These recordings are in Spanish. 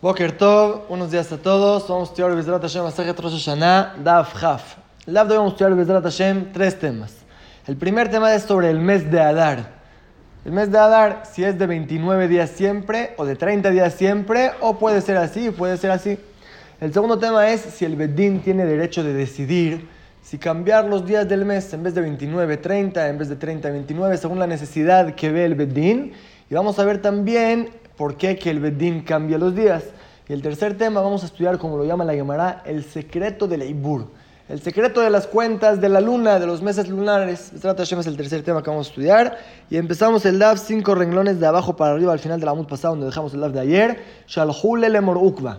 Boker Tov, buenos días a todos. Vamos a estudiar Bezrat Hashem Masajet Rosh Hashanah, Daf Haf. El Daf de hoy vamos a estudiar Bezrat Hashem tres temas. El primer tema es sobre el mes de Adar. El mes de Adar, si es de 29 días siempre, o de 30 días siempre, o puede ser así, puede ser así. El segundo tema es si el Bedín tiene derecho de decidir si cambiar los días del mes en vez de 29, 30, en vez de 30, 29, según la necesidad que ve el Bedín. Y vamos a ver también por qué que el Bedín cambia los días. Y el tercer tema vamos a estudiar, como lo llama la Gemara, el secreto del Eibur. El secreto de las cuentas de la luna, de los meses lunares. Este es el tercer tema que vamos a estudiar. Y empezamos el DAF, cinco renglones de abajo para arriba al final de la MUD pasado, donde dejamos el DAF de ayer. Shalhule le Ukva.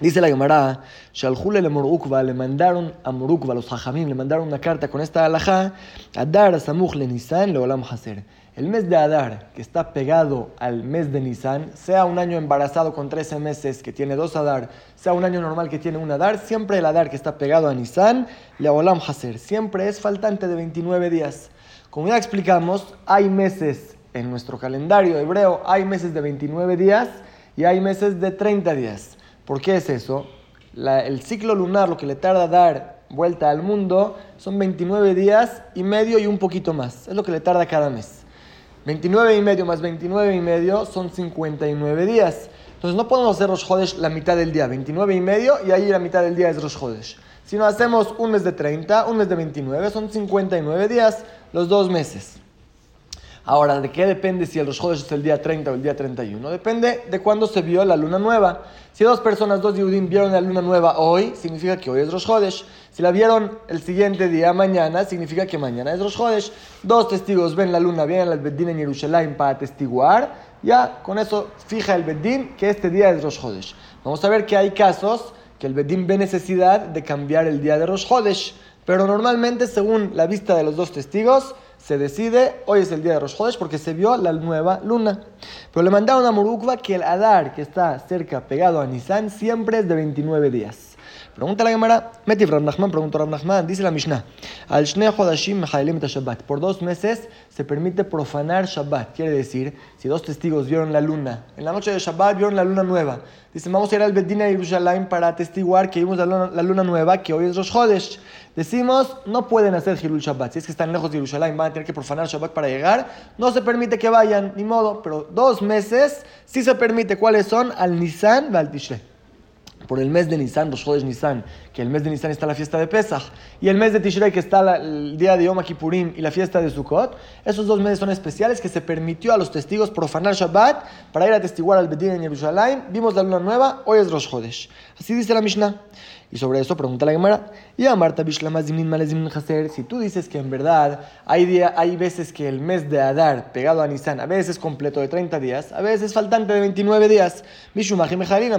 Dice la Gemara, Shalhule le Ukva, le mandaron a Morukva, los Hajamim, le mandaron una carta con esta alajá, a Dar Samuch le Nisan le Olam Haser el mes de Adar, que está pegado al mes de Nisan, sea un año embarazado con 13 meses que tiene dos Adar, sea un año normal que tiene un Adar, siempre el Adar que está pegado a Nisan, le Olam Haser, siempre es faltante de 29 días. Como ya explicamos, hay meses en nuestro calendario hebreo, hay meses de 29 días y hay meses de 30 días. ¿Por qué es eso? el ciclo lunar, lo que le tarda dar vuelta al mundo, son 29 días y medio y un poquito más. Es lo que le tarda cada mes. 29 y medio más 29 y medio son 59 días. Entonces no podemos hacer Rosh Hodesh la mitad del día, 29 y medio, y ahí la mitad del día es Rosh Hodesh. Si no hacemos un mes de 30, un mes de 29, son 59 días, los dos meses. Ahora, ¿de qué depende si el Rosh Hodesh es el día 30 o el día 31? Depende de cuándo se vio la luna nueva. Si dos personas, dos Yudim, vieron la luna nueva hoy, significa que hoy es Rosh Hodesh. Si la vieron el siguiente día, mañana, significa que mañana es Rosh Hodesh. Dos testigos ven la luna, vienen al Beddin en Jerusalén para atestiguar. Ya, con eso fija el Beddin que este día es Rosh Hodesh. Vamos a ver que hay casos que el Beddin ve necesidad de cambiar el día de Rosh Hodesh. Pero normalmente, según la vista de los dos testigos, se decide, hoy es el día de Rosh Hodesh porque se vio la nueva luna. Pero le mandaron a Murukva que el Adar, que está cerca, pegado a Nisan, siempre es de 29 días. Pregunta la Gemara, Metiv Rab Nachman, pregunta Rab Nachman, dice la Mishnah, al Shnei Mechaelim Shabbat. Por dos meses se permite profanar Shabbat. Quiere decir, si dos testigos vieron la luna, en la noche de Shabbat vieron la luna nueva. Dicen, vamos a ir al Bedina de Yerushalayim para atestiguar que vimos la luna, nueva, que hoy es Rosh Chodesh. Decimos, no pueden hacer Hirul Shabbat. Si es que están lejos de Yerushalayim, van a tener que profanar Shabbat para llegar. No se permite que vayan, ni modo. Pero dos meses sí se permite. ¿Cuáles son? Al Nisan al Tishrei por el mes de Nisan, Rosh Chodesh Nisan, que el mes de Nisan está la fiesta de Pesach, y el mes de Tishrei, que está el día de Yom Kippurim y la fiesta de Sukkot, esos dos meses son especiales que se permitió a los testigos profanar Shabbat para ir a testiguar al Bedín en Jerusalén. Vimos la luna nueva, hoy es Rosh Chodesh. Así dice la Mishnah. Y sobre eso pregunta la Gemara, y a Marta si tú dices que en verdad hay, día, hay veces que el mes de Adar pegado a Nisan, a veces completo de 30 días, a veces faltante de 29 días,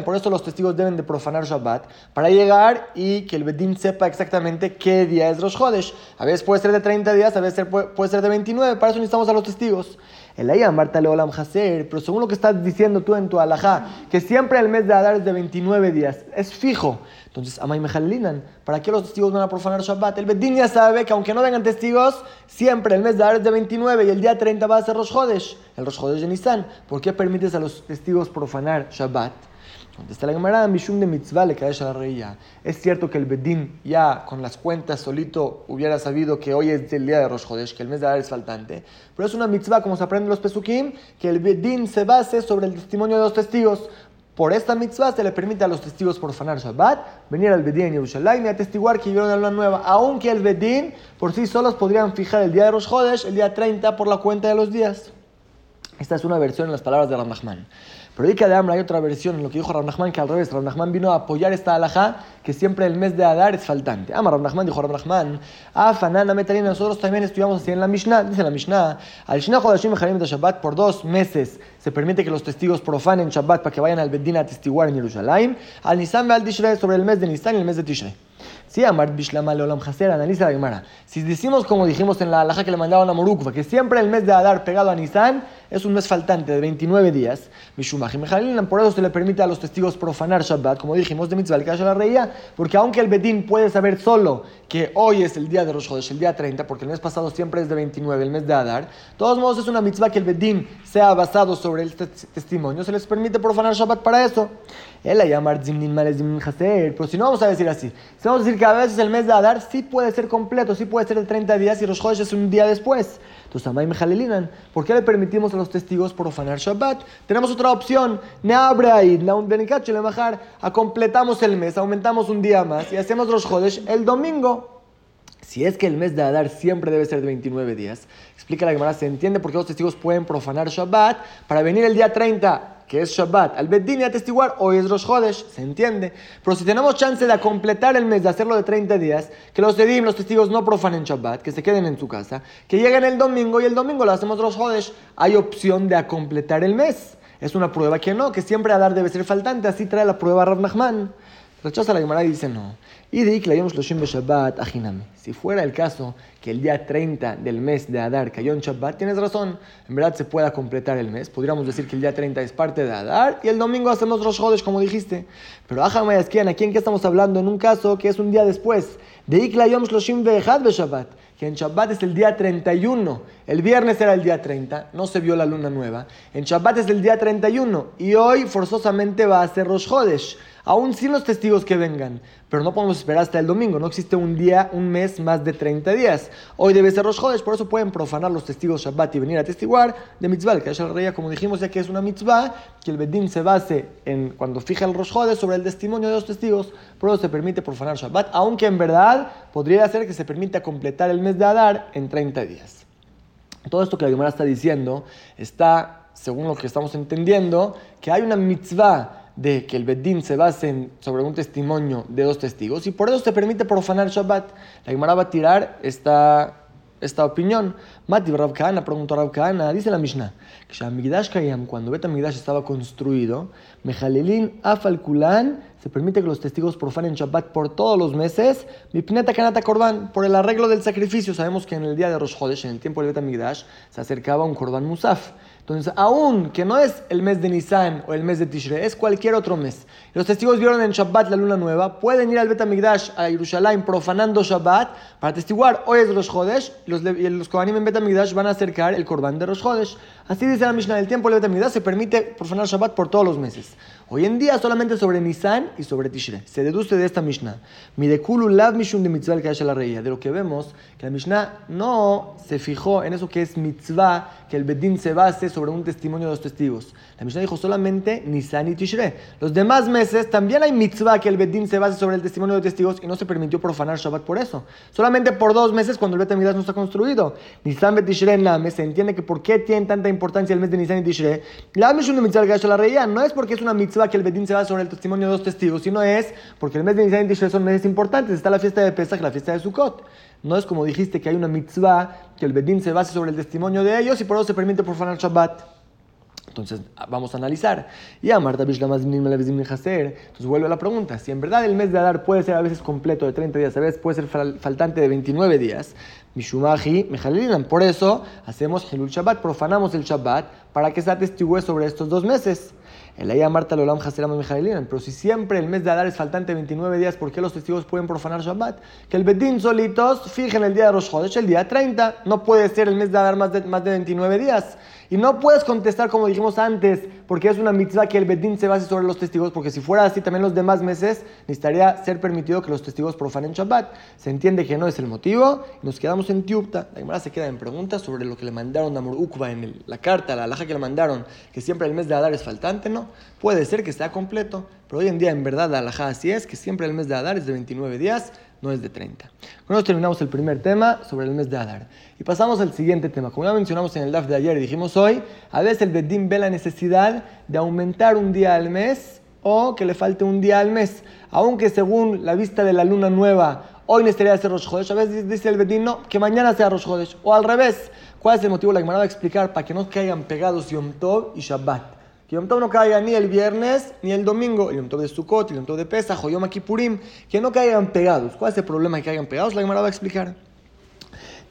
por eso los testigos deben de profanar Shabbat, para llegar y que el Bedín sepa exactamente qué día es Rosh Chodesh. A veces puede ser de 30 días, a veces puede ser de 29, para eso necesitamos a los testigos. El ayah Marta Haser, pero según lo que estás diciendo tú en tu alajá, que siempre el mes de Adar es de 29 días, es fijo. Entonces, Amay Mejalinan, ¿para qué los testigos van a profanar Shabbat? El Bedín ya sabe que aunque no vengan testigos, siempre el mes de Adar es de 29 y el día 30 va a ser Rosh Hodesh, el Rosh Hodesh de Nisan. ¿Por qué permites a los testigos profanar Shabbat? Contesta la Gemara, Mishum de mitzvah le cae la reía. Es cierto que el Bedín ya con las cuentas solito hubiera sabido que hoy es el día de Rosh Hodesh, que el mes de Adar es faltante. Pero es una mitzvah, como se aprende en los Pesukim, que el Bedín se base sobre el testimonio de los testigos. Por esta mitzvah se le permite a los testigos por fanar Shabbat venir al Bedín en Yerushalayim y atestiguar que vieron la luna nueva, aunque el Bedín por sí solos podrían fijar el día de Rosh Hodesh, el día 30, por la cuenta de los días. Esta es una versión en las palabras de Ramachman. Pero de Amra hay otra versión en lo que dijo Rabnachman, que al revés, Rabnachman vino a apoyar esta alajá, que siempre el mes de Adar es faltante. Ama Rabnachman, dijo Rabnachman, Afanana Metalina, nosotros también estudiamos así en la Mishnah, dice la Mishnah, al Shina Chodashim de Shabbat, por dos meses se permite que los testigos profanen Shabbat para que vayan al Bedín a testiguar en Jerusalén, al Nisan al Tishrei, sobre el mes de Nisan y el mes de Tishrei. Si Amar Bishlama Leolam Haser, analiza la Gemara. Si decimos, como dijimos en la alhaja que le mandaban a Morukva, que siempre el mes de Adar pegado a Nisan es un mes faltante de 29 días, Mishumah y por eso se le permite a los testigos profanar Shabbat, como dijimos de Mitzvah, que la reía, porque aunque el Bedín puede saber solo que hoy es el día de Rosh Chodesh, el día 30, porque el mes pasado siempre es de 29, el mes de Adar, de todos modos es una mitzvah que el Bedín sea basado sobre el testimonio, se les permite profanar Shabbat para eso. Pero si no vamos a decir así, si vamos a decir que a veces el mes de Adar sí puede ser completo, sí puede ser de 30 días y Rosh Chodesh es un día después. Entonces, Amay Mejalelinan, ¿por qué le permitimos a los testigos profanar Shabbat? Tenemos otra opción, Neabraid, bajar, a completamos el mes, aumentamos un día más y hacemos los Chodesh el domingo. Si es que el mes de Adar siempre debe ser de 29 días, explica la Gemara, se entiende por qué los testigos pueden profanar Shabbat para venir el día 30 que es Shabbat, al Beddin y atestiguar, hoy es Rosh Hodesh, se entiende. Pero si tenemos chance de completar el mes, de hacerlo de 30 días, que los Edim, los testigos no profanen Shabbat, que se queden en su casa, que lleguen el domingo y el domingo lo hacemos Rosh Hodesh, hay opción de completar el mes. Es una prueba que no, que siempre Adar debe ser faltante, así trae la prueba Rav Nachman. Rechaza la Gemara y dice no. Y de Shabbat Si fuera el caso que el día 30 del mes de Adar cayó en Shabbat, tienes razón. En verdad se pueda completar el mes. Podríamos decir que el día 30 es parte de Adar y el domingo hacemos Rosh Hodesh, como dijiste. Pero Ajamayasquian, ¿aquí en qué estamos hablando? En un caso que es un día después. De Ikla Yom Shloshim Shabbat que en Shabbat es el día 31. El viernes era el día 30, no se vio la luna nueva. En Shabbat es el día 31 y hoy forzosamente va a ser Rosh Hodesh aún sin los testigos que vengan. Pero no podemos esperar hasta el domingo, no existe un día, un mes más de 30 días. Hoy debe ser Rosh Chodesh, por eso pueden profanar los testigos Shabbat y venir a testiguar de mitzvah. Que haya rey, como dijimos ya que es una mitzvah, que el Bedín se base en cuando fija el Rosh Chodesh sobre el testimonio de los testigos, por eso se permite profanar Shabbat, aunque en verdad podría ser que se permita completar el mes de Adar en 30 días. Todo esto que la Gemara está diciendo está, según lo que estamos entendiendo, que hay una mitzvah de que el Beddin se base sobre un testimonio de dos testigos y por eso se permite profanar Shabbat. La Gemara va a tirar esta, esta opinión. Mati Rav preguntó a Rav Kahana, dice la Mishnah, que cuando Bet estaba construido, Mejalelin Afalkulan se permite que los testigos profanen Shabbat por todos los meses, Mipneta Kanata Korban, por el arreglo del sacrificio. Sabemos que en el día de Rosh Hodesh, en el tiempo del Bet se acercaba un Korban Musaf. Entonces, aún que no es el mes de Nisan o el mes de Tishrei, es cualquier otro mes. Los testigos vieron en Shabbat la luna nueva, pueden ir al Bet Amigdash, a Jerusalén, profanando Shabbat, para testiguar, hoy es Rosh Chodesh, y los, los Kohanim en Bet Amigdash van a acercar el Korban de Rosh Chodesh. Así dice la Mishnah, el tiempo del Bet Amigdash se permite profanar Shabbat por todos los meses. Hoy en día solamente sobre Nisan y sobre Tishrei. Se deduce de esta Mishnah. Midekulu lav mishun de mitzvah que haya la reía. De lo que vemos, que la Mishnah no se fijó en eso que es mitzvah, que el Bedín se base sobre un testimonio de los testigos. La Mishnah dijo solamente Nisan y Tishrei. Los demás meses también hay mitzvah que el Bedín se base sobre el testimonio de los testigos y no se permitió profanar Shabbat por eso. Solamente por dos meses cuando el Bet no está construido. Nisan y Tishrei Name se entiende que por qué tiene tanta importancia el mes de Nisan y Tishrei. La mishun de mitzvah que haya la reía no es porque es una mitzvah que el Bedín se va sobre el testimonio de dos testigos, sino es porque el mes de Nisan y Tishrei son meses importantes. Está la fiesta de Pesach la fiesta de Sukkot. No es como dijiste que hay una mitzvah que el Bedín se base sobre el testimonio de ellos y por eso se permite profanar Shabbat. Entonces, vamos a analizar. Y a Marta Entonces, vuelve a la pregunta. Si en verdad el mes de Adar puede ser a veces completo de 30 días, a veces puede ser faltante de 29 días, Mishumaji, Mejalilinan. Por eso, hacemos Hilul Shabbat, profanamos el Shabbat para que se atestigue sobre estos dos meses. El Marta Lolam Pero si siempre el mes de Adar es faltante 29 días, ¿por qué los testigos pueden profanar Shabbat? Que el Bedín solitos fijen el día de Rosh Chodesh, el día 30. No puede ser el mes de Adar más de, más de 29 días. Y no puedes contestar como dijimos antes, porque es una mitzvah que el Bedín se base sobre los testigos, porque si fuera así también los demás meses necesitaría ser permitido que los testigos profanen Shabbat. Se entiende que no es el motivo y nos quedamos en Tiupta. La Gemara se queda en preguntas sobre lo que le mandaron a Morukva en la carta, la alhaja que le mandaron, que siempre el mes de Adar es faltante, ¿no? Puede ser que sea completo, pero hoy en día en verdad la alhaja así es, que siempre el mes de Adar es de 29 días no es de 30. Con esto terminamos el primer tema sobre el mes de Adar. Y pasamos al siguiente tema. Como ya mencionamos en el DAF de ayer y dijimos hoy, a veces el Bedín ve la necesidad de aumentar un día al mes o que le falte un día al mes. Aunque según la vista de la luna nueva, hoy necesitaría ser Rosh Chodesh. A veces dice el Bedín, no, que mañana sea Rosh Chodesh. O al revés. ¿Cuál es el motivo? La Gemara va a explicar para que no caigan pegados Yom Tov y Shabbat. Que Yom no caiga ni el viernes ni el domingo, el Yom Tov de Sukkot, el Yom Tov de Pesach o Yom Kippurim, que no caigan pegados. ¿Cuál es el problema de que caigan pegados? La Gemara va a explicar.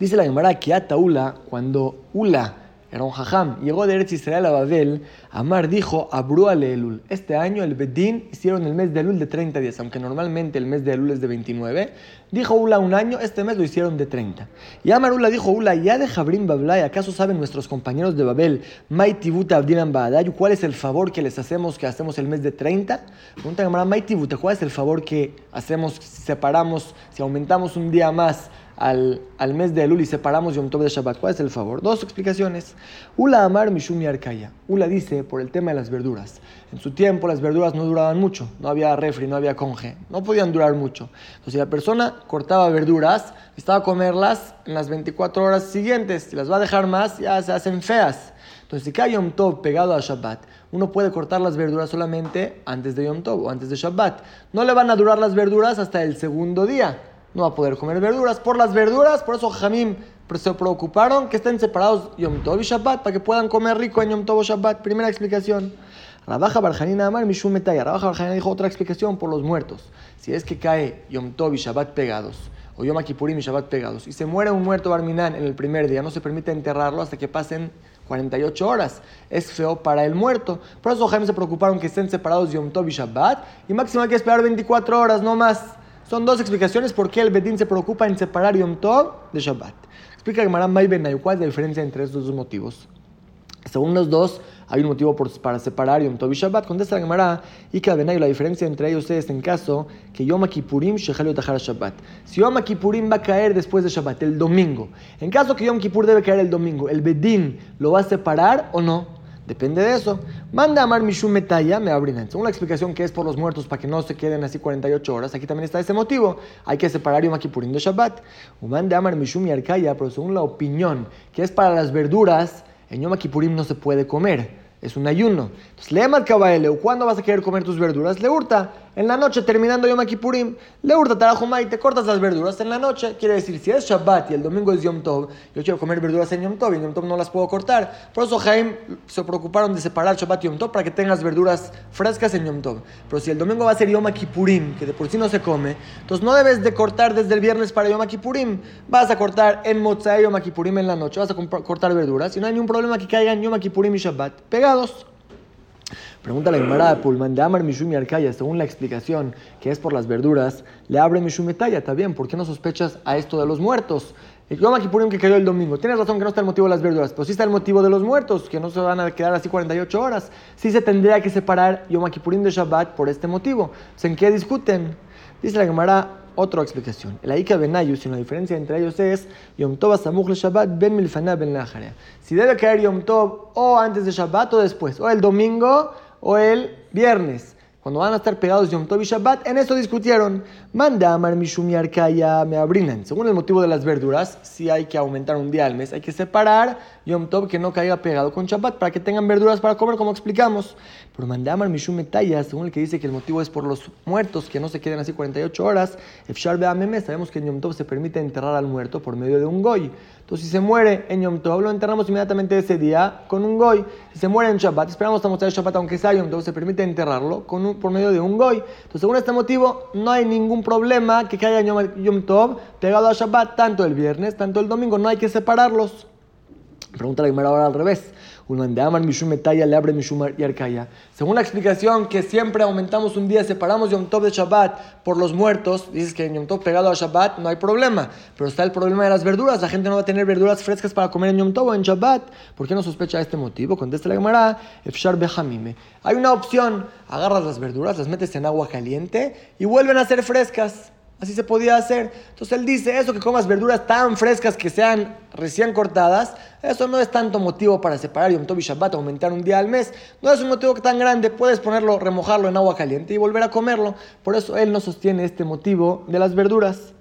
Dice la Gemara que Ata Ula, cuando Ula era un jajam. Llegó de Eretz Israel a Babel. Amar dijo, Abru Elul. Este año el Bedín hicieron el mes de Elul de 30 días, aunque normalmente el mes de Elul es de 29. Dijo Ula un año, este mes lo hicieron de 30. Y Amar Ula dijo, Ula, ya de Jabrim Bablay, ¿acaso saben nuestros compañeros de Babel, Maitibuta Abdinan Baadayu, cuál es el favor que les hacemos que hacemos el mes de 30? Pregunta Gemara, Maitibuta, ¿cuál es el favor que hacemos, separamos, si aumentamos un día más? Al, mes de Elul y separamos Yom Tov de Shabbat. ¿Cuál es el favor? Dos explicaciones. Ula Amar Mishumi Arkaya. Ula dice por el tema de las verduras. En su tiempo las verduras no duraban mucho. No había refri, no había conge. No podían durar mucho. Entonces si la persona cortaba verduras, estaba a comerlas en las 24 horas siguientes. Si las va a dejar más, ya se hacen feas. Entonces si cae Yom Tov pegado a Shabbat, uno puede cortar las verduras solamente antes de Yom Tov o antes de Shabbat. No le van a durar las verduras hasta el segundo día no va a poder comer verduras. Por las verduras, por eso Jamim se preocuparon que estén separados Yom Tov y Shabbat para que puedan comer rico en Yom Tov o Shabbat. Primera explicación. Rabaja Barjanina Amar Mishum Metaya. Rabaja Barjanina dijo otra explicación por los muertos. Si es que cae Yom Tov y Shabbat pegados, o Yom Kippurim y Shabbat pegados, y se muere un muerto Barminan en el primer día, no se permite enterrarlo hasta que pasen 48 horas. Es feo para el muerto. Por eso Jaime se preocuparon que estén separados Yom Tov y Shabbat, y máximo hay que esperar 24 horas, no más. Son dos explicaciones por qué el Bedín se preocupa en separar Yom Tov de Shabbat. Explica Gemara May ¿cuál es la diferencia entre estos dos motivos? Según los dos, hay un motivo para separar Yom Tov y Shabbat. Contesta la Gemara, y que la diferencia entre ellos es en caso que Yom Kippurim Shechal Shabbat. Si Yom Kippurim va a caer después de Shabbat, el domingo, en caso que Yom Kippur debe caer el domingo, ¿el Bedín lo va a separar o no? Depende de eso. Manda a Amar Mishum Metaya, me abren. Según la explicación que es por los muertos, para que no se queden así 48 horas, aquí también está ese motivo. Hay que separar Yom Kippurim de Shabbat. Manda Amar Mishum Yarkaya, pero según la opinión que es para las verduras, en Yom Kippurim no se puede comer. Es un ayuno. Entonces, le Kabaeleu, ¿cuándo vas a querer comer tus verduras? Le hurta en la noche, terminando Yom Kippurim, le hurta Tarajumá y te cortas las verduras en la noche. Quiere decir, si es Shabbat y el domingo es Yom Tov, yo quiero comer verduras en Yom Tov y en Yom Tov no las puedo cortar. Por eso Jaim se preocuparon de separar Shabbat y Yom Tov para que tengas verduras frescas en Yom Tov. Pero si el domingo va a ser Yom Kippurim, que de por sí no se come, entonces no debes de cortar desde el viernes para Yom Kippurim. Vas a cortar en Motzai Yom Kippurim en la noche, vas a cortar verduras y no hay ningún problema que caigan Yom Kippurim y Shabbat pegados. Pregunta la Gemara, Pulman de Amar Mishumi Arkaya, según la explicación que es por las verduras, le abre Mishumetaya, está bien, ¿por qué no sospechas a esto de los muertos? El Yom que cayó el domingo. Tienes razón que no está el motivo de las verduras, pero sí está el motivo de los muertos, que no se van a quedar así 48 horas. Sí se tendría que separar Yom Kippurim de Shabbat por este motivo. ¿En qué discuten? Dice la Gemara, otra explicación. El Aika Benayus, y la diferencia entre ellos es Yom Tov Samuch Shabbat Ben Milfana Ben Si debe caer Yom Tov o antes de Shabbat o después, o el domingo o el viernes cuando van a estar pegados Yom Tov y Shabbat, en eso discutieron. Manda Amar Arkaya me abrinan. Según el motivo de las verduras, si hay que aumentar un día al mes, hay que separar Yom Tov que no caiga pegado con Shabbat para que tengan verduras para comer, como explicamos. Pero manda Amar Mishum Taya, según el que dice que el motivo es por los muertos, que no se queden así 48 horas. Efshar Beameme, sabemos que en Yom Tov se permite enterrar al muerto por medio de un goy. Entonces, si se muere en Yom Tov, lo enterramos inmediatamente ese día con un goy. Si se muere en Shabbat, esperamos a mostrar Shabbat, aunque sea Yom Tov, se permite enterrarlo con un, por medio de un goy. Entonces, según este motivo, no hay ningún problema que caiga Yom, Tov pegado a Shabbat, tanto el viernes, tanto el domingo, no hay que separarlos. Pregunta la primera ahora al revés. Según la explicación que siempre aumentamos un día, separamos Yom Tov de Shabbat por los muertos, dices que en Yom Tov pegado a Shabbat no hay problema, pero está el problema de las verduras. La gente no va a tener verduras frescas para comer en Yom Tov o en Shabbat. ¿Por qué no sospecha este motivo? Contesta la Gemara, Efshar Behamime. Hay una opción, agarras las verduras, las metes en agua caliente y vuelven a ser frescas. Así se podía hacer. Entonces él dice, eso que comas verduras tan frescas que sean recién cortadas, eso no es tanto motivo para separar Yom Tov y Shabbat, aumentar un día al mes. No es un motivo tan grande, puedes ponerlo, remojarlo en agua caliente y volver a comerlo. Por eso él no sostiene este motivo de las verduras.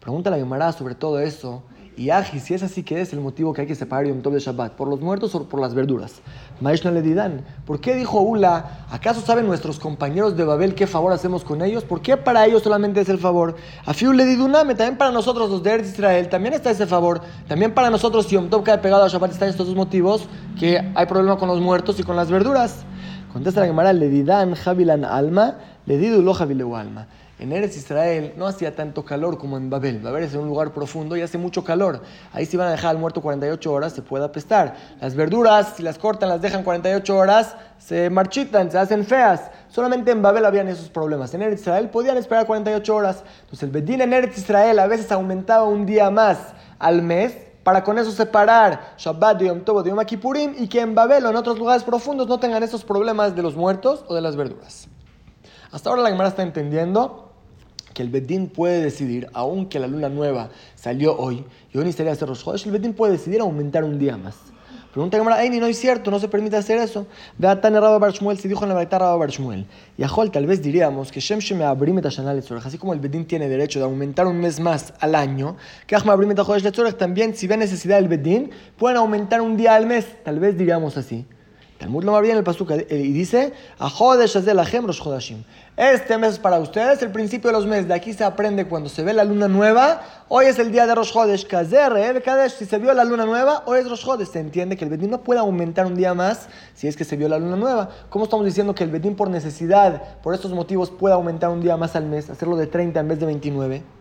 Pregunta la Gemara sobre todo eso. Y Aji, si es así, ¿qué es el motivo que hay que separar Yom Tov de Shabbat? ¿Por los muertos o por las verduras? Maishna le didan, ¿por qué dijo Ula? ¿Acaso saben nuestros compañeros de Babel qué favor hacemos con ellos? ¿Por qué para ellos solamente es el favor? A Fiu le diduname, también para nosotros los de Eretz Israel, también está ese favor. También para nosotros, si Yom Tov cae pegado a Shabbat, están estos dos motivos, que hay problema con los muertos y con las verduras. Contesta la Gemara, le didan javilan alma, le didu lo javileu alma. En Eretz Israel no hacía tanto calor como en Babel. Babel es un lugar profundo y hace mucho calor. Ahí si van a dejar al muerto 48 horas se puede apestar. Las verduras, si las cortan, las dejan 48 horas, se marchitan, se hacen feas. Solamente en Babel habían esos problemas. En Eretz Israel podían esperar 48 horas. Entonces el Bedín en Eretz Israel a veces aumentaba un día más al mes para con eso separar Shabbat de Yom Tov de Yom Kippurim y que en Babel o en otros lugares profundos no tengan esos problemas de los muertos o de las verduras. Hasta ahora la Gemara está entendiendo que el Bedín puede decidir, aunque la luna nueva salió hoy y hoy ni sería hacer los el Bedín puede decidir aumentar un día más. Pregunta Gemara, ni no es cierto, no se permite hacer eso. Ve a Tane Rabba Barshmuel, se dijo en la verdad Rabba Barshmuel. Y a tal vez diríamos que Shem Shem Abrim así como el Bedín tiene derecho de aumentar un mes más al año, que Ahma Abrim también, si ve necesidad del Bedín, pueden aumentar un día al mes, tal vez diríamos así. Talmud lo bien el pasuk eh, y dice, Este mes es para ustedes, el principio de los meses. De aquí se aprende cuando se ve la luna nueva. Hoy es el día de Rosh Chodesh. Si se vio la luna nueva, hoy es Rosh Chodesh. Se entiende que el Bedín no puede aumentar un día más si es que se vio la luna nueva. ¿Cómo estamos diciendo que el Bedín por necesidad, por estos motivos, puede aumentar un día más al mes, hacerlo de 30 en vez de 29?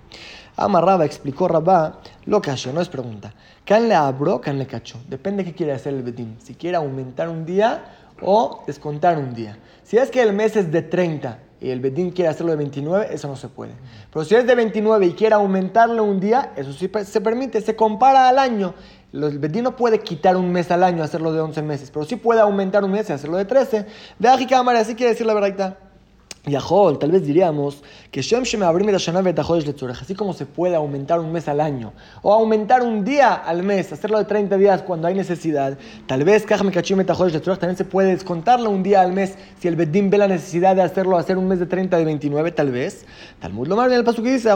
Amarraba, explicó Rabá, lo cachó, no es pregunta. ¿Can le abro, can le cacho? Depende de qué quiere hacer el Bedín. Si quiere aumentar un día o descontar un día. Si es que el mes es de 30 y el Bedín quiere hacerlo de 29, eso no se puede. Pero si es de 29 y quiere aumentarlo un día, eso sí se permite, se compara al año. El Bedín no puede quitar un mes al año, hacerlo de 11 meses, pero sí puede aumentar un mes y hacerlo de 13. De aquí cámara, así quiere decir la verdad. Yahol, tal vez diríamos que Shem Shem Abrim así como se puede aumentar un mes al año o aumentar un día al mes, hacerlo de 30 días cuando hay necesidad, tal vez también se puede descontarlo un día al mes si el Bedim ve la necesidad de hacerlo, hacer un mes de 30 de 29, tal vez. Talmud lo más bien el paso que dice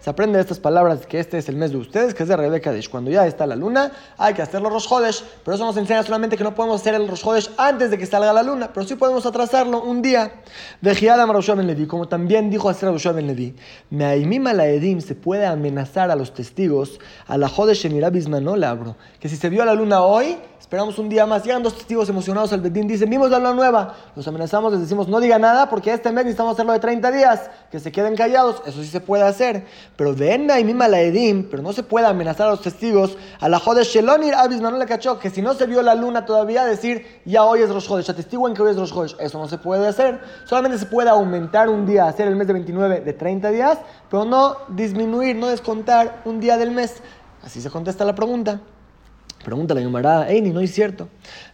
se aprende de estas palabras que este es el mes de ustedes, que es de Rebeca Cuando ya está la luna, hay que hacerlo Rosh pero eso nos enseña solamente que no podemos hacer el Rosh antes de que salga la luna, pero sí podemos atrasarlo un día. Levi, como también dijo Asher Ben Levi, Meaimim la Edim se puede amenazar a los testigos, a la Jode no la abro, que si se vio la luna hoy, Esperamos un día más. Llegan dos testigos emocionados al Bedín. Dicen, vimos la luna nueva. Los amenazamos, les decimos, no diga nada porque este mes necesitamos hacerlo de 30 días. Que se queden callados. Eso sí se puede hacer. Pero de Mima la Edim, pero no se puede amenazar a los testigos. A la Jode Shelonir Abis no le cachó. Que si no se vio la luna todavía, decir, ya hoy es Rosh Hodesh. Atestiguen que hoy es Rosh Hodesh. Eso no se puede hacer. Solamente se puede aumentar un día, hacer el mes de 29 de 30 días, pero no disminuir, no descontar un día del mes. Así se contesta la pregunta. Pregunta la Gemara, Eini, no es cierto.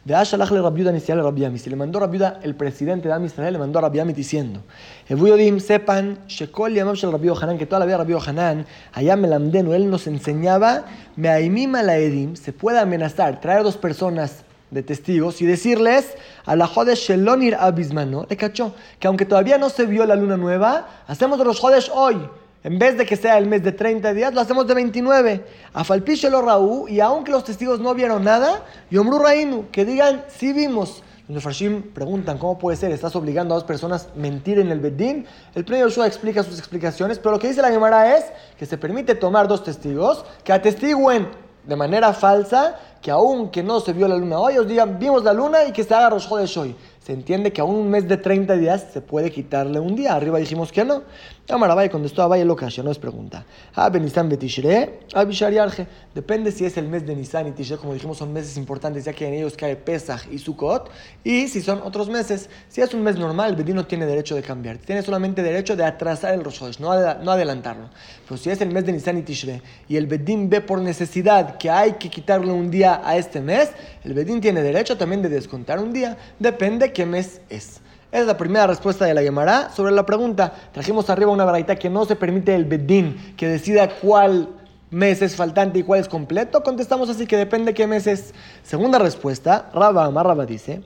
De Ashalach le Rabiuda Nisial le Rabiami. Si le mandó Rabiuda, el presidente de Am Israel, le mandó a Rabiami diciendo: Evuyodim, sepan, Shekol Yamam Shel Rabio Hanan, que toda la vida Rabio Hanan, allá Melamdenu, él nos enseñaba, Meaimim la Edim, se puede amenazar, traer dos personas de testigos y decirles a la Jodesh Shelonir Abismano, le cachó, que aunque todavía no se vio la luna nueva, hacemos los Jodesh hoy. En vez de que sea el mes de 30 días, lo hacemos de 29. A lo Raú, y aunque los testigos no vieron nada, Yomru Rainu, que digan, sí vimos. Los Farshim preguntan, ¿cómo puede ser? ¿Estás obligando a dos personas a mentir en el Bedín? El primer Yoshua explica sus explicaciones, pero lo que dice la Gemara es que se permite tomar dos testigos que atestiguen de manera falsa que aunque no se vio la luna hoy, os digan, vimos la luna y que se haga Rosh de hoy se entiende que a un mes de 30 días se puede quitarle un día. Arriba dijimos que no. Amarabay contestó a Valle lo que no es pregunta. Ah, Abishariarje. Depende si es el mes de Nisan y Tishre, como dijimos, son meses importantes, ya que en ellos cae Pesach y Sukkot. Y si son otros meses, si es un mes normal, el Bedín no tiene derecho de cambiar. Tiene solamente derecho de atrasar el Rosh no, no adelantarlo. Pero si es el mes de Nisan y Tishre y el Bedín ve por necesidad que hay que quitarle un día a este mes, el Bedín tiene derecho también de descontar un día. Depende qué mes es. Es la primera respuesta de la Gemara sobre la pregunta. Trajimos arriba una variedad que no se permite el Bedín que decida cuál mes es faltante y cuál es completo. Contestamos así que depende qué mes es. Segunda respuesta, Rabba Rabba dice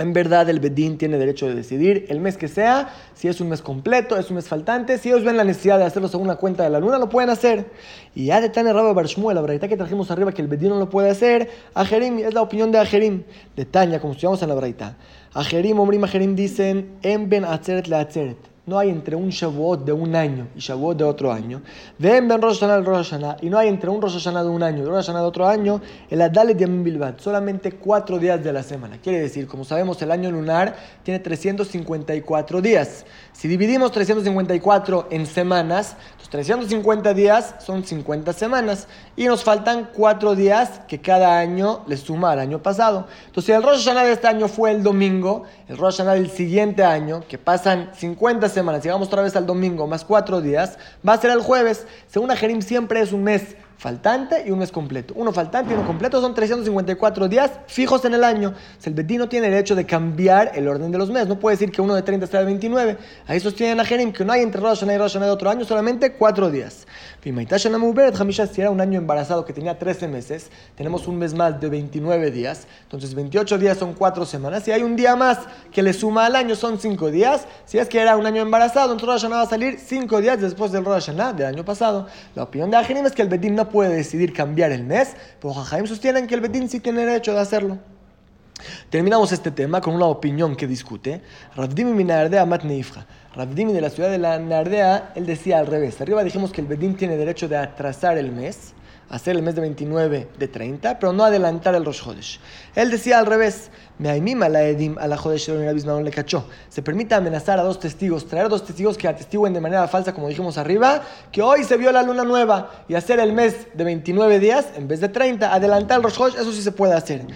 en verdad, el Bedín tiene derecho de decidir el mes que sea, si es un mes completo, es un mes faltante. Si ellos ven la necesidad de hacerlo según la cuenta de la luna, lo pueden hacer. Y ya de tan errado Barshmuel, la verdad que trajimos arriba que el Bedín no lo puede hacer, Ajerim es la opinión de Ajerim, de Tanya, como estudiamos en la braita. Ajerim, Omrim, Ajerim dicen, en ben atzeret le atzeret no hay entre un Shavuot de un año y Shavuot de otro año. Ven Ben Rosh Hashanah Rosh Hashanah, y no hay entre un Rosh de un año y Rosh Hashanah de otro año, el Adalet Yamim Bilbat, solamente cuatro días de la semana. Quiere decir, como sabemos, el año lunar tiene 354 días. Si dividimos 354 en semanas, los 350 días son 50 semanas y nos faltan cuatro días que cada año le suma al año pasado. Entonces, si el Rosh de este año fue el domingo, el Rosh del siguiente año, que pasan 50 semanas, llegamos otra vez al domingo más cuatro días, va a ser el jueves. Según Ajerim, siempre es un mes faltante y un mes completo. Uno faltante y uno completo son 354 días fijos en el año. el Bedín no tiene derecho de cambiar el orden de los meses. No puede decir que uno de 30 sea de 29. Ahí sostienen a Jerim que no hay entre Rosh y Rosh de otro año, solamente cuatro días. Si era un año embarazado que tenía 13 meses, tenemos un mes más de 29 días. Entonces 28 días son cuatro semanas. Si hay un día más que le suma al año, son cinco días. Si es que era un año embarazado, entonces Rosh va a salir cinco días después del Rosh del año pasado. La opinión de Ajerim es que el Bedín no puede decidir cambiar el mes, pero Jajaim sostienen que el Bedín sí tiene derecho de hacerlo. Terminamos este tema con una opinión que discute. Ravdimi Mat Neifra. Ravdimi de la ciudad de la Nardea, él decía al revés. Arriba dijimos que el Bedín tiene derecho de atrasar el mes, hacer el mes de 29 de 30, pero no adelantar el Rosh Hodesh. Él decía al revés. Se permite amenazar a dos testigos, traer dos testigos que atestiguen de manera falsa, como dijimos arriba, que hoy se vio la luna nueva y hacer el mes de 29 días en vez de 30, adelantar el Rosh eso sí se puede hacer.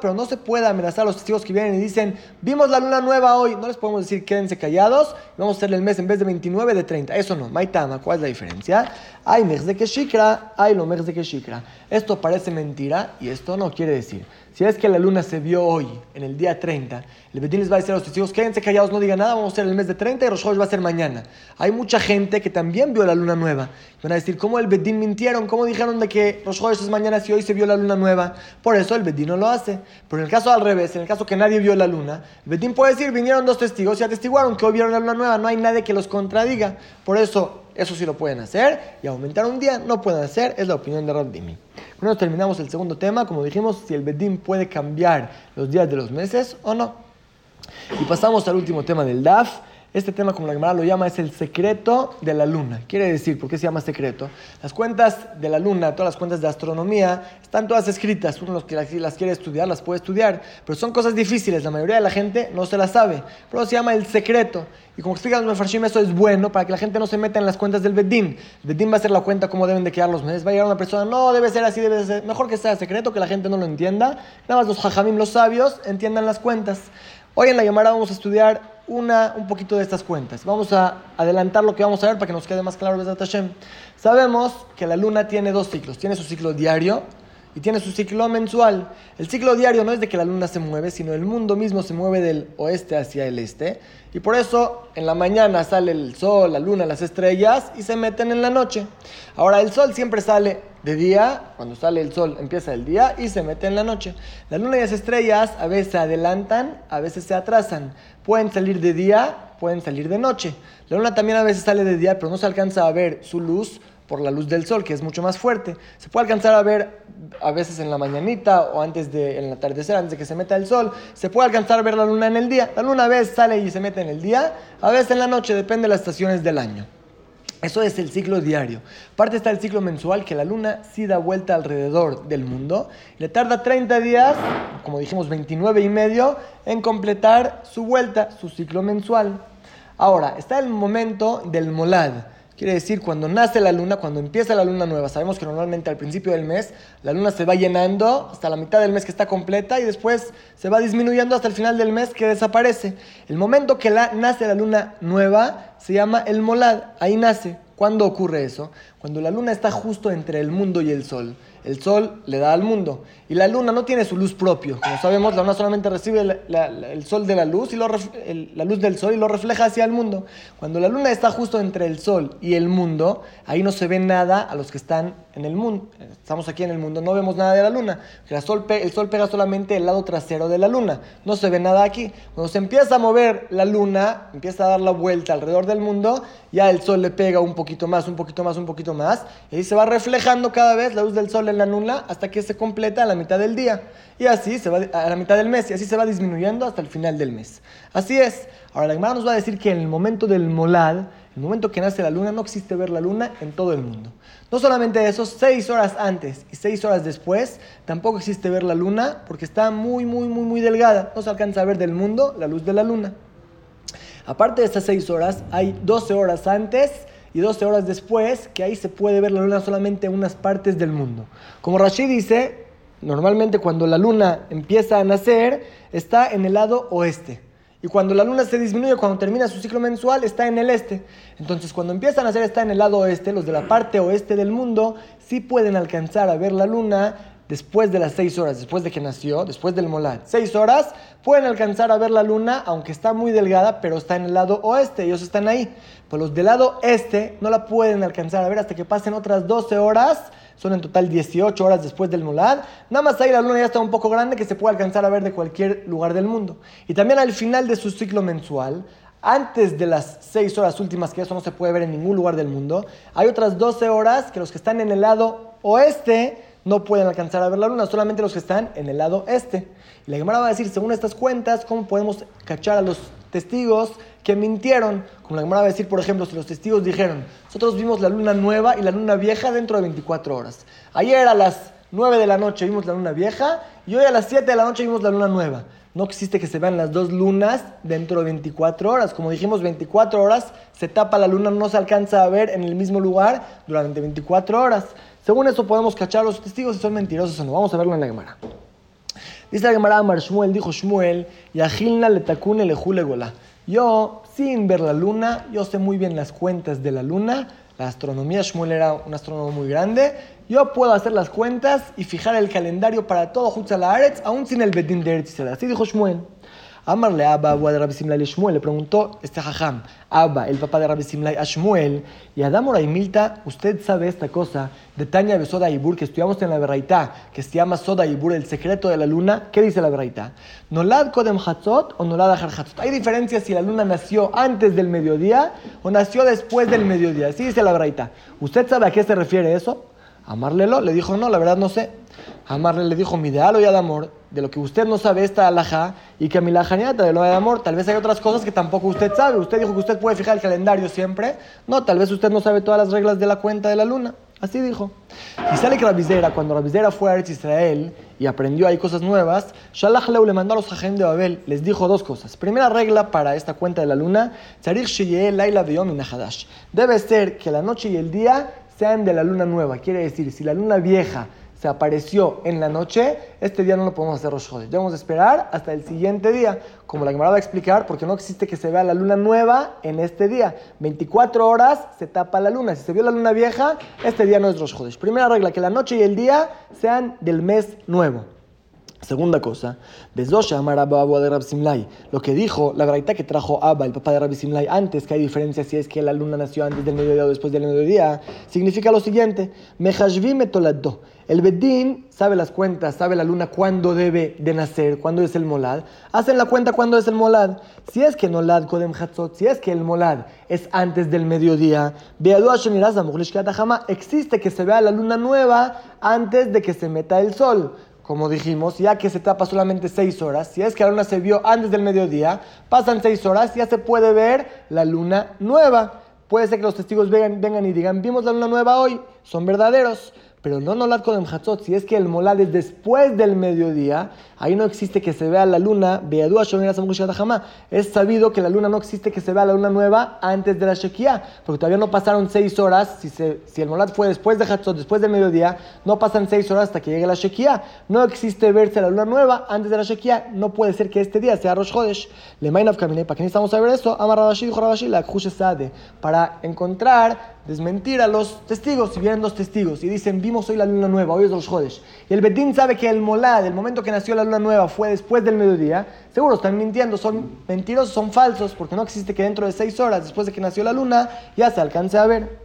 Pero no se puede amenazar a los testigos que vienen y dicen, vimos la luna nueva hoy. No les podemos decir, quédense callados, vamos a hacer el mes en vez de 29 de 30. Eso no. Maitama, ¿cuál es la diferencia? Hay mes de que shikra, hay lo mes de que shikra. Esto parece mentira y esto no quiere decir. Si es que la luna se vio hoy, en el día 30, el Betín les va a decir a los testigos, quédense callados, no digan nada, vamos a hacer el mes de 30 y Rosh va a ser mañana. Hay mucha gente que también vio la luna nueva. Van a decir, ¿cómo el Betín mintieron? ¿Cómo dijeron de que Rosh es mañana si hoy se vio la luna nueva? Por eso el Betín no lo hace. Pero en el caso al revés, en el caso que nadie vio la luna, el Betín puede decir, vinieron dos testigos y atestiguaron que hoy vieron la luna nueva, no hay nadie que los contradiga. Por eso, eso sí lo pueden hacer y aumentar un día no pueden hacer, es la opinión de Rabdimi. Bueno, terminamos el segundo tema, como dijimos, si el Bedín puede cambiar los días de los meses o no. Y pasamos al último tema del DAF. Este tema, como la Gemara lo llama, es el secreto de la luna. Quiere decir, ¿por qué se llama secreto? Las cuentas de la luna, todas las cuentas de astronomía, están todas escritas. Uno los que las quiere estudiar, las puede estudiar. Pero son cosas difíciles. La mayoría de la gente no se las sabe. Pero se llama el secreto. Y como explican los Mefarshim, eso es bueno para que la gente no se meta en las cuentas del Bedín. El Bedín va a hacer la cuenta cómo deben de quedar los meses. Va a llegar una persona, no, debe ser así, debe ser. Mejor que sea secreto, que la gente no lo entienda. Nada más los Jajamim, los sabios, entiendan las cuentas. Hoy en la llamada vamos a estudiar una, un poquito de estas cuentas. Vamos a adelantar lo que vamos a ver para que nos quede más claro. Sabemos que la luna tiene dos ciclos. Tiene su ciclo diario y tiene su ciclo mensual. El ciclo diario no es de que la luna se mueve, sino el mundo mismo se mueve del oeste hacia el este. Y por eso en la mañana sale el sol, la luna, las estrellas y se meten en la noche. Ahora el sol siempre sale de día, cuando sale el sol empieza el día y se mete en la noche. La luna y las estrellas a veces se adelantan, a veces se atrasan. Pueden salir de día, pueden salir de noche. La luna también a veces sale de día, pero no se alcanza a ver su luz por la luz del sol, que es mucho más fuerte. Se puede alcanzar a ver a veces en la mañanita o antes de, en el atardecer, antes de que se meta el sol. Se puede alcanzar a ver la luna en el día. La luna a veces sale y se mete en el día, a veces en la noche, depende de las estaciones del año. Eso es el ciclo diario. Aparte está el ciclo mensual, que la luna sí da vuelta alrededor del mundo. Le tarda 30 días, como dijimos 29 y medio, en completar su vuelta, su ciclo mensual. Ahora, está el momento del molad Quiere decir, cuando nace la luna, cuando empieza la luna nueva, sabemos que normalmente al principio del mes la luna se va llenando hasta la mitad del mes que está completa y después se va disminuyendo hasta el final del mes que desaparece. El momento que la, nace la luna nueva se llama el molad, ahí nace. ¿Cuándo ocurre eso? Cuando la luna está justo entre el mundo y el sol. El sol le da al mundo. Y la luna no tiene su luz propio. Como sabemos, la luna solamente recibe el, sol de la luz y la luz del sol y lo refleja hacia el mundo. Cuando la luna está justo entre el sol y el mundo, ahí no se ve nada a los que están en el mundo, estamos aquí en el mundo, no vemos nada de la luna. El sol, pega solamente el lado trasero de la luna, no se ve nada aquí. Cuando se empieza a mover la luna, empieza a dar la vuelta alrededor del mundo, ya el sol le pega un poquito más, un poquito más, un poquito más, y ahí se va reflejando cada vez la luz del sol en la luna hasta que se completa a la mitad del día. Y así se va a la mitad del mes, y así se va disminuyendo hasta el final del mes. Así es. Ahora la Gemara nos va a decir que en el momento del molad, el momento que nace la luna, no existe ver la luna en todo el mundo. No solamente eso, seis horas antes y seis horas después, tampoco existe ver la luna porque está muy, muy, muy, muy delgada. No se alcanza a ver del mundo la luz de la luna. Aparte de estas seis horas, hay 12 horas antes y 12 horas después, que ahí se puede ver la luna solamente en unas partes del mundo. Como Rashid dice, normalmente cuando la luna empieza a nacer, está en el lado oeste. Y cuando la luna se disminuye, cuando termina su ciclo mensual, está en el este. Entonces, cuando empiezan a hacer está en el lado oeste, los de la parte oeste del mundo sí pueden alcanzar a ver la luna después de las seis horas, después de que nació, después del molad. Seis horas pueden alcanzar a ver la luna, aunque está muy delgada, pero está en el lado oeste, ellos están ahí. Pero los del lado este no la pueden alcanzar a ver hasta que pasen otras 12 horas son en total 18 horas después del Molad. Nada más ahí la luna ya está un poco grande que se puede alcanzar a ver de cualquier lugar del mundo. Y también al final de su ciclo mensual, antes de las 6 horas últimas, que eso no se puede ver en ningún lugar del mundo, hay otras 12 horas que los que están en el lado oeste no pueden alcanzar a ver la luna, solamente los que están en el lado este. Y la Gemara va a decir, según estas cuentas, cómo podemos cachar a los testigos que mintieron. Como la Gemara va a decir, por ejemplo, si los testigos dijeron, nosotros vimos la luna nueva y la luna vieja dentro de 24 horas. Ayer a las 9 de la noche vimos la luna vieja y hoy a las 7 de la noche vimos la luna nueva. No existe que se vean las dos lunas dentro de 24 horas. Como dijimos, 24 horas se tapa la luna, no se alcanza a ver en el mismo lugar durante 24 horas. Según eso podemos cachar los testigos si son mentirosos o no. Vamos a verlo en la Gemara. Dice la Gemara, Amar Shmuel, dijo Shmuel, y Agilna le tacune le gola. Yo, sin ver la luna, yo sé muy bien las cuentas de la luna. La astronomía, Shmuel era un astrónomo muy grande. Yo puedo hacer las cuentas y fijar el calendario para todo Hutzal Aretz, aún sin el Bedín de Eretz Así dijo Shmuel. Amarle Abba, Abba de Rabbi Simlai, Shmuel, le preguntó este jajam, Abba, el papá de Rabbi Simlai, a Shmuel, y Adam y Milta, usted sabe esta cosa de Tanya de Soda Ibur, que estudiamos en la Berraitá, que se llama Soda Ibur, el secreto de la luna, ¿qué dice la Berraitá? ¿Nolad Kodem Hatzot o Nolad Ahar Hatzot? Hay diferencia si la luna nació antes del mediodía o nació después del mediodía, así dice la Berraitá. ¿Usted sabe a qué se refiere eso? Amarlelo, le dijo, no, la verdad no sé. Amarle le dijo, mi ideal o ya de amor, de lo que usted no sabe esta alhaja, y que mi lajaniata de lo de amor, tal vez hay otras cosas que tampoco usted sabe. Usted dijo que usted puede fijar el calendario siempre. No, tal vez usted no sabe todas las reglas de la cuenta de la luna. Así dijo. Y sale que Rabizera, cuando Rabizera fue a Eretz Israel y aprendió ahí cosas nuevas, Shalach Leu le mandó a los Jajem de Babel, les dijo dos cosas. Primera regla para esta cuenta de la luna, Debe ser que la noche y el día sean de la luna nueva. Quiere decir, si la luna vieja se apareció en la noche, este día no lo podemos hacer Rosh Debemos esperar hasta el siguiente día, como la me va a explicar, porque no existe que se vea la luna nueva en este día. 24 horas se tapa la luna. Si se vio la luna vieja, este día no es Rosh Primera regla, que la noche y el día sean del mes nuevo. Segunda cosa, de. Lo que dijo la verdad que trajo Abba, el papá de Rabbi Simlai, antes, que hay diferencia si es que la luna nació antes del mediodía o después del mediodía, significa lo siguiente. El Bedín sabe las cuentas, sabe la luna cuándo debe de nacer, cuándo es el molad. Hacen la cuenta cuándo es el molad. Si es que nolad kodem hatzot, si es que el molad es antes del mediodía, existe que se vea la luna nueva antes de que se meta el sol como dijimos, ya que se tapa solamente seis horas, si es que la luna se vio antes del mediodía, pasan seis horas, ya se puede ver la luna nueva. Puede ser que los testigos vengan, vengan y digan, vimos la luna nueva hoy, son verdaderos. Pero no Nolad Kodem Hatzot, si es que el Molad es después del mediodía, ahí no existe que se vea la luna, es sabido que la luna no existe que se vea la luna nueva antes de la Shekia, porque todavía no pasaron seis horas, si, se, si el Molad fue después de Hatzot, después del mediodía, no pasan seis horas hasta que llegue la Shekia. No existe verse la luna nueva antes de la Shekia, no puede ser que este día sea Rosh Chodesh. Le ¿para qué necesitamos saber eso? Amar Rabashi dijo Rabashi, para encontrar desmentir a los testigos. Si vienen dos testigos y dicen, vimos hoy la luna nueva, hoy es los Jodesh, y el Betín sabe que el Molad, el momento que nació la luna nueva, fue después del mediodía, seguro están mintiendo, son mentirosos, son falsos, porque no existe que dentro de seis horas después de que nació la luna ya se alcance a ver.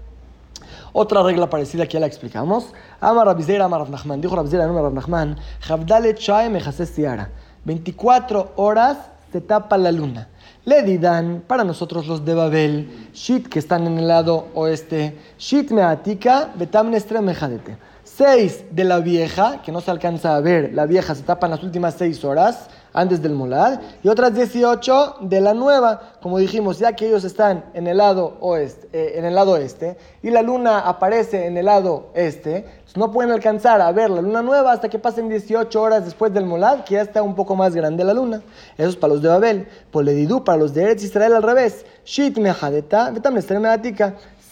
Otra regla parecida que ya la explicamos. Amar Rabizeira, Amar Nachman. Dijo Rabizeira, no Rav Nachman. Javdale Chae Mejase Siara. 24 horas se tapa la luna. Le didan para nosotros los de Babel, Shit que están en el lado oeste, Shit Meatika, Betamnestre Mejadete. Seis de la vieja, que no se alcanza a ver, la vieja se tapa en las últimas seis horas antes del molad, y otras 18 de la nueva, como dijimos, ya que ellos están en el lado oeste, eh, en el lado este, y la luna aparece en el lado este, no pueden alcanzar a ver la luna nueva hasta que pasen 18 horas después del molad, que ya está un poco más grande la luna. Eso es para los de Babel. Poledidú, para los de Eretz Israel al revés. Shit mejadeta, betam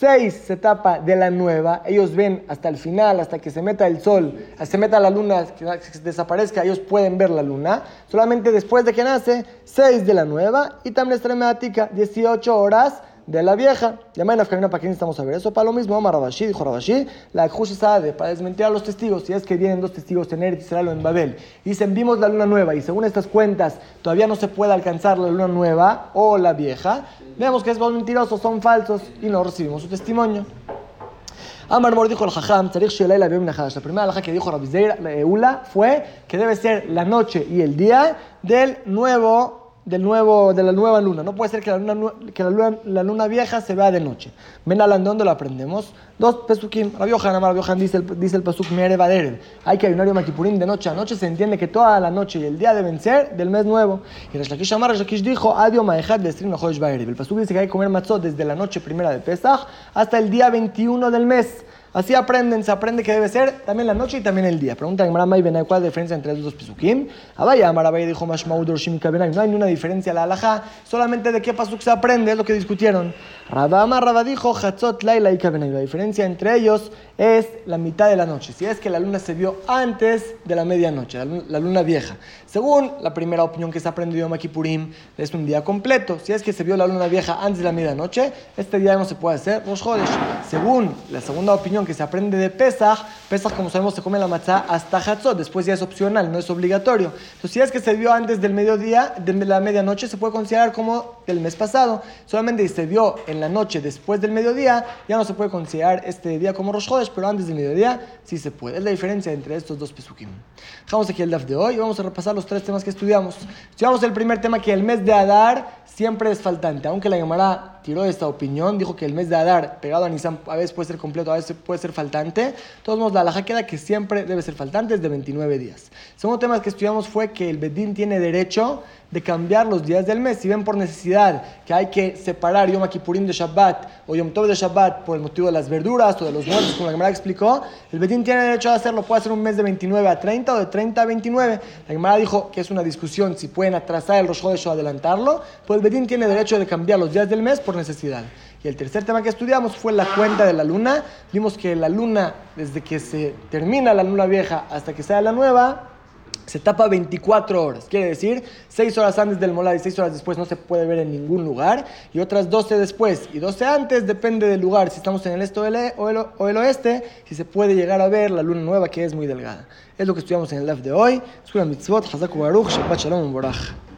seis se tapa de la nueva, ellos ven hasta el final, hasta que se meta el sol, se meta la luna, que desaparezca, ellos pueden ver la luna. Solamente después de que nace, seis de la nueva. Y también extremática, 18 horas de la vieja. Llaman a camino para qué necesitamos saber eso. Para lo mismo, Omar Rabashi dijo Rabashi, la sabe para desmentir a los testigos, si es que vienen dos testigos en Eretz Israel o en Babel, dicen, vimos la luna nueva, y según estas cuentas, todavía no se puede alcanzar la luna nueva o la vieja, vemos que es mentirosos, son falsos, y no recibimos su testimonio. Amar Mor dijo el Jajam, la primera alhaja que dijo la Eula fue que debe ser la noche y el día del nuevo del nuevo, de la nueva luna. No puede ser que la luna, que la luna, la luna vieja se vea de noche. Ven a dónde lo aprendemos. Dos pesukim. Rabbi Yohan, Rabbi Yohan dice el, dice el pasuk Hay que ayunar Yom de noche a noche. Se entiende que toda la noche y el día deben ser del mes nuevo. Y Resh Lakish Amar, Resh dijo, Adio Maejad Lestrim Nojosh Baerev. El pasuk dice que hay que comer matzot desde la noche primera de Pesach hasta el día 21 del mes. Así aprenden, se aprende que debe ser también la noche y también el día. Pregunta a May Ben ¿cuál es la diferencia entre los dos pisukim? Abaya Amarabaya dijo Mashmaud No hay ninguna diferencia la alhaja, solamente de qué pasuk se aprende, es lo que discutieron. Rabama Rabba dijo Hatzot Laila y La diferencia entre ellos es la mitad de la noche. Si es que la luna se vio antes de la medianoche, la luna vieja. Según la primera opinión que se ha aprendido en Makipurim, es un día completo. Si es que se vio la luna vieja antes de la medianoche, este día no se puede hacer Rosh Según la segunda opinión que se aprende de Pesach, Pesach, como sabemos, se come la matzah hasta Hatzot. Después ya es opcional, no es obligatorio. Entonces, si es que se vio antes del mediodía, de la medianoche, se puede considerar como el mes pasado. Solamente si se vio en la noche después del mediodía, ya no se puede considerar este día como Rosh pero antes del mediodía sí se puede. Es la diferencia entre estos dos pesukim. Dejamos aquí el DAF de hoy y vamos a repasar los tres temas que estudiamos. Estudiamos el primer tema que el mes de Adar siempre es faltante. Aunque la Gemara tiró esta opinión, dijo que el mes de Adar pegado a Nisan a veces puede ser completo, a veces puede ser faltante. Todos modos, la alhaja queda que siempre debe ser faltante, es de 29 días. El segundo tema que estudiamos fue que el Bedín tiene derecho de cambiar los días del mes. Si ven por necesidad que hay que separar Yom Kippurim de Shabbat o Yom Tov de Shabbat por el motivo de las verduras o de los muertos, como la Gemara explicó, el Bedín tiene derecho a hacerlo. Puede hacer un mes de 29 a 30 o de 30 a 29. La Gemara dijo que es una discusión si pueden atrasar el Rosh Hodesh o adelantarlo, pues el Bedín tiene derecho de cambiar los días del mes por necesidad. Y el tercer tema que estudiamos fue la cuenta de la luna. Vimos que la luna, desde que se termina la luna vieja hasta que sea la nueva, se tapa 24 horas. Quiere decir, 6 horas antes del molar y 6 horas después no se puede ver en ningún lugar. Y otras 12 después y 12 antes, depende del lugar. Si estamos en el este o el, oeste, si se puede llegar a ver la luna nueva que es muy delgada. Es lo que estudiamos en el live de hoy. mitzvot, Shabbat Shalom, Boraj.